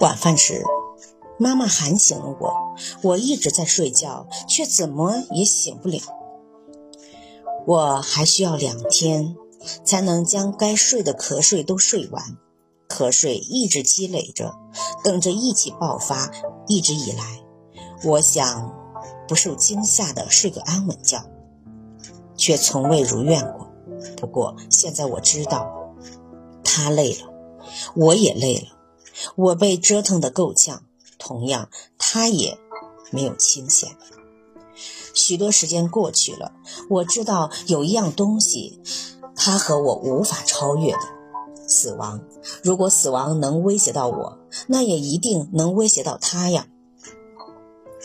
晚饭时，妈妈喊醒了我，我一直在睡觉，却怎么也醒不了。我还需要两天才能将该睡的瞌睡都睡完，瞌睡一直积累着，等着一起爆发。一直以来，我想不受惊吓的睡个安稳觉，却从未如愿过。不过现在我知道，他累了，我也累了。我被折腾得够呛，同样，他也没有清闲。许多时间过去了，我知道有一样东西，他和我无法超越的——死亡。如果死亡能威胁到我，那也一定能威胁到他呀。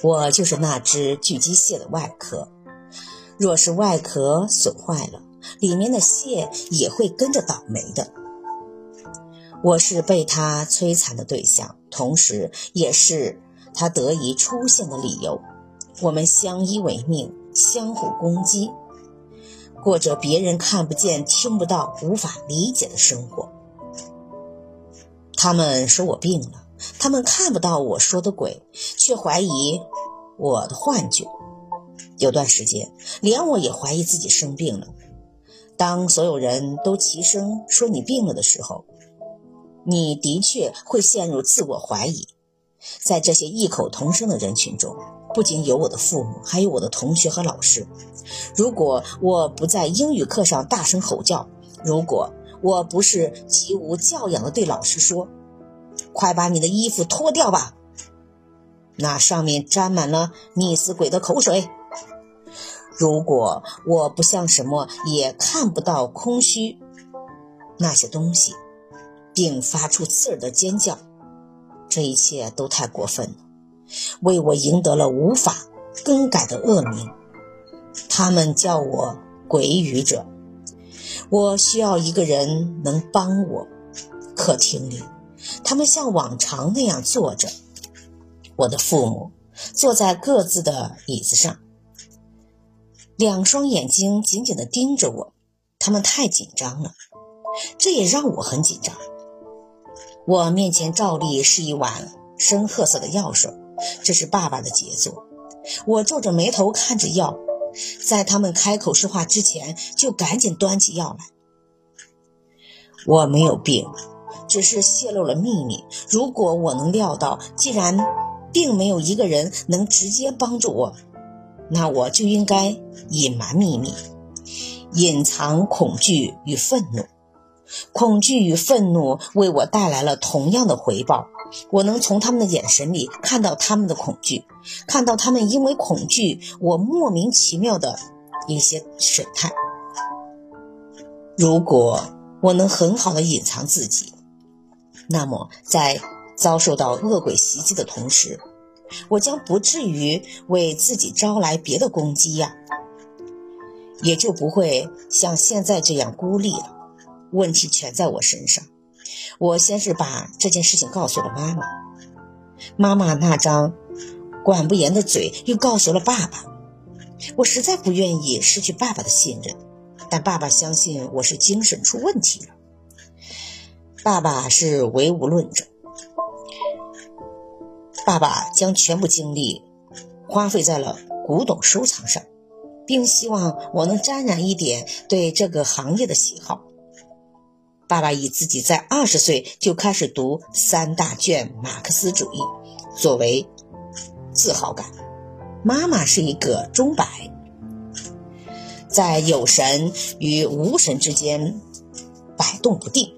我就是那只巨机蟹的外壳，若是外壳损坏了，里面的蟹也会跟着倒霉的。我是被他摧残的对象，同时也是他得以出现的理由。我们相依为命，相互攻击，过着别人看不见、听不到、无法理解的生活。他们说我病了，他们看不到我说的鬼，却怀疑我的幻觉。有段时间，连我也怀疑自己生病了。当所有人都齐声说你病了的时候，你的确会陷入自我怀疑，在这些异口同声的人群中，不仅有我的父母，还有我的同学和老师。如果我不在英语课上大声吼叫，如果我不是极无教养地对老师说：“快把你的衣服脱掉吧，那上面沾满了溺死鬼的口水。”如果我不像什么也看不到空虚那些东西。并发出刺耳的尖叫，这一切都太过分了，为我赢得了无法更改的恶名。他们叫我鬼语者。我需要一个人能帮我。客厅里，他们像往常那样坐着。我的父母坐在各自的椅子上，两双眼睛紧紧地盯着我，他们太紧张了，这也让我很紧张。我面前照例是一碗深褐色的药水，这是爸爸的杰作。我皱着眉头看着药，在他们开口说话之前，就赶紧端起药来。我没有病，只是泄露了秘密。如果我能料到，既然并没有一个人能直接帮助我，那我就应该隐瞒秘密，隐藏恐惧与愤怒。恐惧与愤怒为我带来了同样的回报。我能从他们的眼神里看到他们的恐惧，看到他们因为恐惧我莫名其妙的一些神态。如果我能很好的隐藏自己，那么在遭受到恶鬼袭击的同时，我将不至于为自己招来别的攻击呀，也就不会像现在这样孤立了。问题全在我身上。我先是把这件事情告诉了妈妈，妈妈那张管不严的嘴又告诉了爸爸。我实在不愿意失去爸爸的信任，但爸爸相信我是精神出问题了。爸爸是唯物论者，爸爸将全部精力花费在了古董收藏上，并希望我能沾染一点对这个行业的喜好。爸爸以自己在二十岁就开始读三大卷马克思主义作为自豪感。妈妈是一个钟摆，在有神与无神之间摆动不定，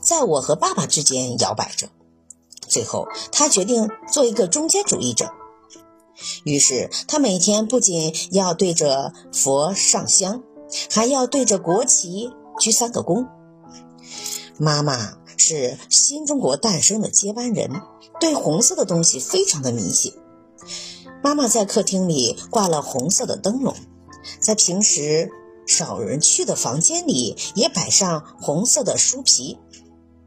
在我和爸爸之间摇摆着。最后，他决定做一个中间主义者。于是，他每天不仅要对着佛上香，还要对着国旗鞠三个躬。妈妈是新中国诞生的接班人，对红色的东西非常的迷信。妈妈在客厅里挂了红色的灯笼，在平时少人去的房间里也摆上红色的书皮。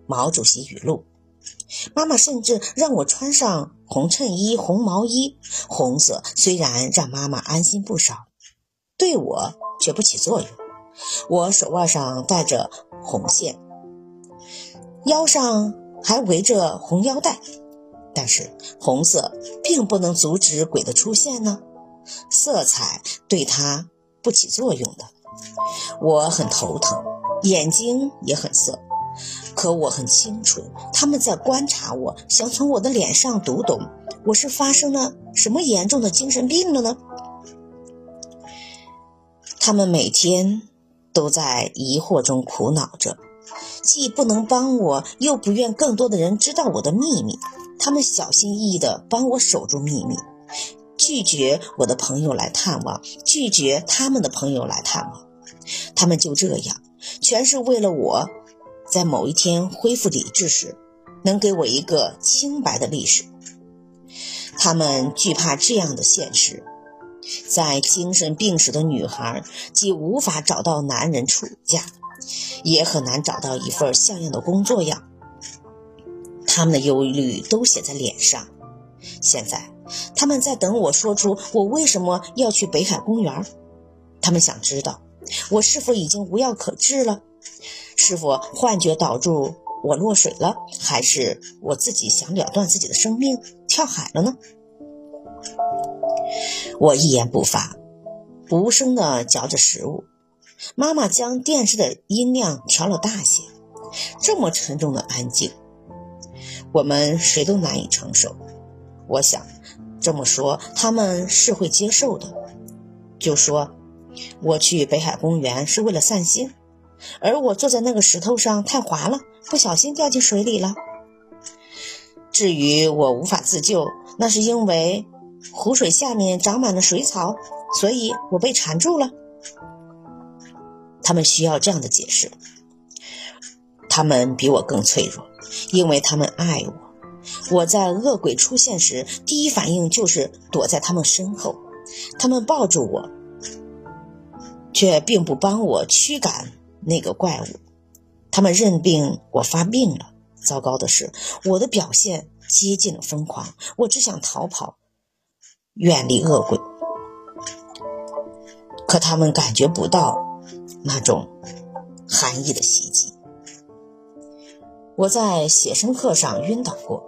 毛主席语录。妈妈甚至让我穿上红衬衣、红毛衣。红色虽然让妈妈安心不少，对我却不起作用。我手腕上戴着红线。腰上还围着红腰带，但是红色并不能阻止鬼的出现呢，色彩对它不起作用的。我很头疼，眼睛也很涩，可我很清楚他们在观察我，想从我的脸上读懂我是发生了什么严重的精神病了呢？他们每天都在疑惑中苦恼着，既不能帮我，又不愿更多的人知道我的秘密。他们小心翼翼地帮我守住秘密，拒绝我的朋友来探望，拒绝他们的朋友来探望。他们就这样，全是为了我，在某一天恢复理智时，能给我一个清白的历史。他们惧怕这样的现实，在精神病史的女孩，既无法找到男人出嫁，也很难找到一份像样的工作样。他们的忧虑都写在脸上。现在，他们在等我说出我为什么要去北海公园。他们想知道。我是否已经无药可治了？是否幻觉导致我落水了？还是我自己想了断自己的生命跳海了呢？我一言不发，无声地嚼着食物。妈妈将电视的音量调了大些。这么沉重的安静，我们谁都难以承受。我想这么说，他们是会接受的。就说。我去北海公园是为了散心，而我坐在那个石头上太滑了，不小心掉进水里了。至于我无法自救，那是因为湖水下面长满了水草，所以我被缠住了。他们需要这样的解释。他们比我更脆弱，因为他们爱我。我在恶鬼出现时，第一反应就是躲在他们身后，他们抱住我。却并不帮我驱赶那个怪物，他们认定我发病了。糟糕的是，我的表现接近了疯狂。我只想逃跑，远离恶鬼。可他们感觉不到那种寒意的袭击。我在写生课上晕倒过，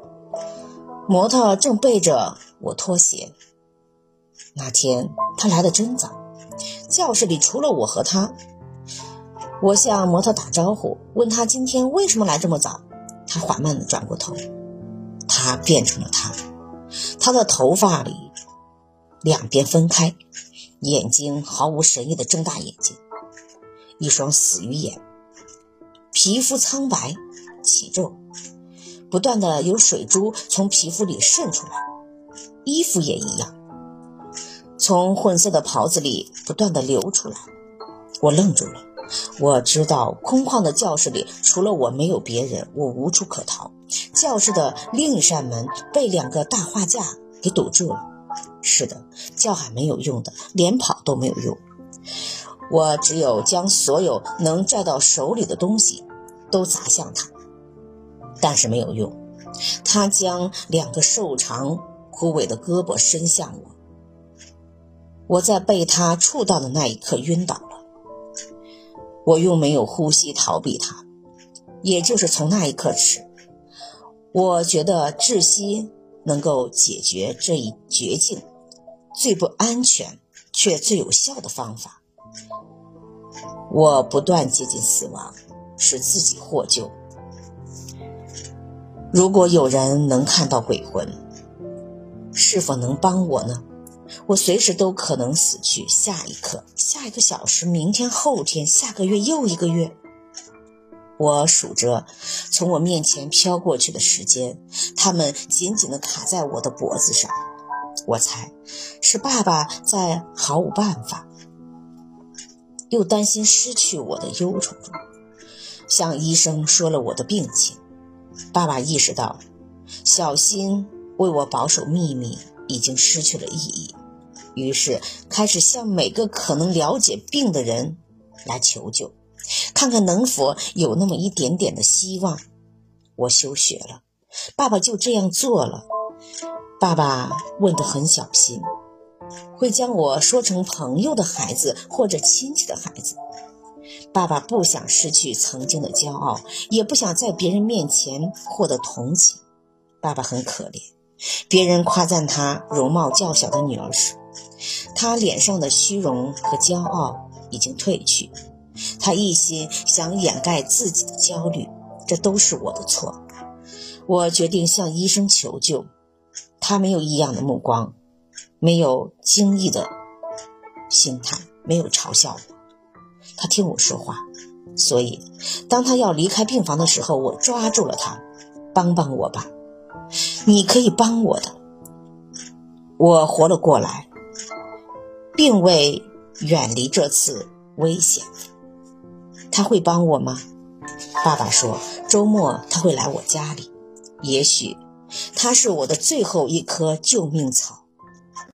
模特正背着我脱鞋。那天他来的真早。教室里除了我和他，我向模特打招呼，问他今天为什么来这么早。他缓慢地转过头，他变成了他，他的头发里两边分开，眼睛毫无神意地睁大眼睛，一双死鱼眼，皮肤苍白起皱，不断的有水珠从皮肤里渗出来，衣服也一样。从混色的袍子里不断的流出来，我愣住了。我知道空旷的教室里除了我没有别人，我无处可逃。教室的另一扇门被两个大画架给堵住了。是的，叫喊没有用的，连跑都没有用。我只有将所有能拽到手里的东西都砸向他，但是没有用。他将两个瘦长枯萎的胳膊伸向我。我在被他触到的那一刻晕倒了，我又没有呼吸逃避他，也就是从那一刻起，我觉得窒息能够解决这一绝境，最不安全却最有效的方法。我不断接近死亡，使自己获救。如果有人能看到鬼魂，是否能帮我呢？我随时都可能死去，下一刻，下一个小时，明天、后天，下个月，又一个月。我数着从我面前飘过去的时间，它们紧紧地卡在我的脖子上。我猜是爸爸在毫无办法，又担心失去我的忧愁中，向医生说了我的病情。爸爸意识到，小心为我保守秘密已经失去了意义。于是开始向每个可能了解病的人来求救，看看能否有那么一点点的希望。我休学了，爸爸就这样做了。爸爸问得很小心，会将我说成朋友的孩子或者亲戚的孩子。爸爸不想失去曾经的骄傲，也不想在别人面前获得同情。爸爸很可怜，别人夸赞他容貌较小的女儿时，他脸上的虚荣和骄傲已经褪去。他一心想掩盖自己的焦虑，这都是我的错。我决定向医生求救。他没有异样的目光，没有惊异的心态，没有嘲笑我。他听我说话，所以当他要离开病房的时候，我抓住了他，帮帮我吧，你可以帮我的。我活了过来，并未远离这次危险。他会帮我吗？爸爸说周末他会来我家里，也许他是我的最后一棵救命草。